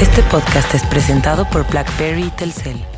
Este podcast es presentado por BlackBerry y Telcel.